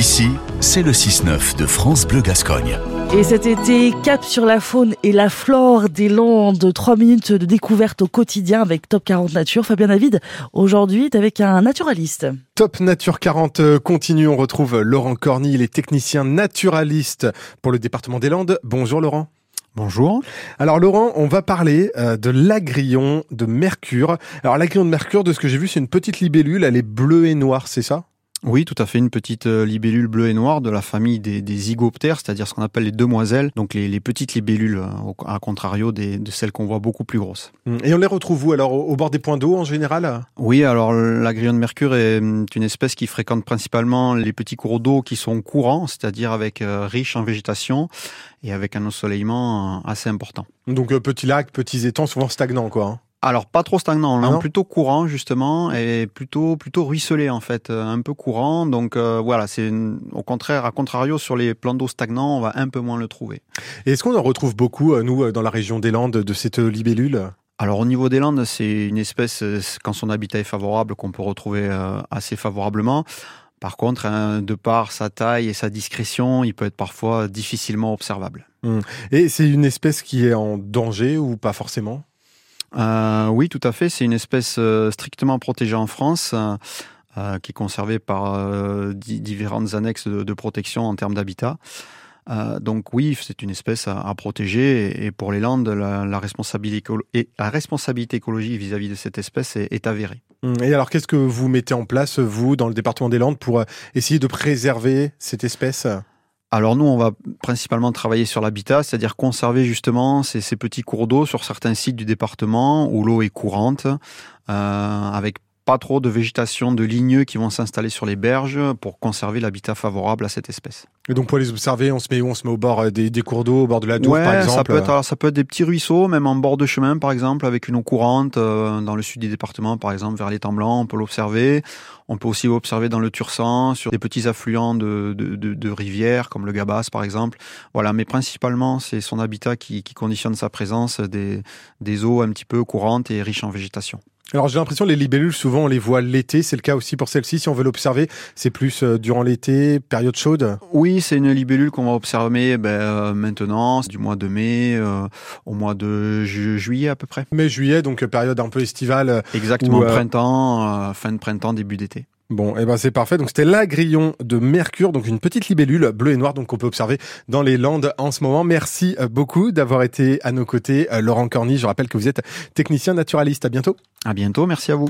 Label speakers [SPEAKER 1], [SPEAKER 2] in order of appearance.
[SPEAKER 1] Ici, c'est le 6-9 de France Bleu Gascogne.
[SPEAKER 2] Et cet été, cap sur la faune et la flore des Landes. Trois minutes de découverte au quotidien avec Top 40 Nature. Fabien David, aujourd'hui, avec un naturaliste.
[SPEAKER 3] Top Nature 40 continue. On retrouve Laurent Corny, il est technicien naturaliste pour le département des Landes. Bonjour Laurent.
[SPEAKER 4] Bonjour.
[SPEAKER 3] Alors Laurent, on va parler euh, de l'agrillon de mercure. Alors l'agrillon de mercure, de ce que j'ai vu, c'est une petite libellule, elle est bleue et noire, c'est ça?
[SPEAKER 4] Oui, tout à fait, une petite euh, libellule bleue et noire de la famille des, des zygoptères, c'est-à-dire ce qu'on appelle les demoiselles, donc les, petites libellules, euh, à contrario des, de celles qu'on voit beaucoup plus grosses.
[SPEAKER 3] Hum, et on les retrouve où alors Au bord des points d'eau en général?
[SPEAKER 4] Oui, alors l'agrillon de mercure est hum, une espèce qui fréquente principalement les petits cours d'eau qui sont courants, c'est-à-dire avec euh, riches en végétation et avec un ensoleillement assez important.
[SPEAKER 3] Donc petits lacs, petits étangs, souvent stagnants quoi. Hein
[SPEAKER 4] alors pas trop stagnant, ah plutôt courant justement et plutôt plutôt ruisselé en fait, euh, un peu courant. Donc euh, voilà, c'est au contraire, à contrario sur les plans d'eau stagnants, on va un peu moins le trouver.
[SPEAKER 3] Et est-ce qu'on en retrouve beaucoup euh, nous dans la région des Landes de cette libellule?
[SPEAKER 4] Alors au niveau des Landes, c'est une espèce quand son habitat est favorable qu'on peut retrouver assez favorablement. Par contre, hein, de par sa taille et sa discrétion, il peut être parfois difficilement observable.
[SPEAKER 3] Mmh. Et c'est une espèce qui est en danger ou pas forcément?
[SPEAKER 4] Euh, oui, tout à fait. C'est une espèce euh, strictement protégée en France. Euh, qui est conservée par différentes annexes de, protection en termes d'habitat. donc oui, c'est une espèce à, protéger et, pour les Landes, la, responsabilité, la responsabilité écologique vis-à-vis de cette espèce est, avérée.
[SPEAKER 3] Hum, et alors qu'est-ce que vous mettez en place, vous, dans le département des Landes, pour essayer de préserver cette espèce?
[SPEAKER 4] Alors nous, on va principalement travailler sur l'habitat, c'est-à-dire conserver justement ces, petits cours d'eau sur certains sites du département où l'eau est courante, euh, avec pas trop de végétation de ligneux qui vont s'installer sur les berges pour conserver l'habitat favorable à cette espèce.
[SPEAKER 3] Et donc pour les observer, on se met où? On se met au bord euh, des, des cours d'eau, au bord de la Dour par exemple
[SPEAKER 4] ça peut, être, ça peut être des petits ruisseaux, même en bord de chemin par exemple, avec une eau courante, euh, dans le sud du département par exemple, vers l'étang blanc, on peut l'observer. On peut aussi observer dans le Tursan, sur des petits affluents de, de, de, de, rivières, comme le Gabas par exemple. Voilà, mais principalement c'est son habitat qui, qui conditionne sa présence, des, des eaux un petit peu courantes et riches en végétation.
[SPEAKER 3] Alors j'ai l'impression les libellules souvent on les voit l'été, c'est le cas aussi pour celle-ci si on veut l'observer, c'est plus euh, durant l'été, période chaude.
[SPEAKER 4] Oui, c'est une libellule qu'on va observer ben, euh, maintenant, du mois de mai euh, au mois de juillet à peu près.
[SPEAKER 3] Mai juillet donc période un peu estivale.
[SPEAKER 4] Exactement, printemps, fin de printemps, début d'été.
[SPEAKER 3] Bon, eh ben c'est parfait. Donc c'était l'agrillon de Mercure, donc une petite libellule bleue et noire, donc on peut observer dans les Landes en ce moment. Merci beaucoup d'avoir été à nos côtés, Laurent Corny. Je rappelle que vous êtes technicien naturaliste. À bientôt.
[SPEAKER 4] À bientôt. Merci à vous.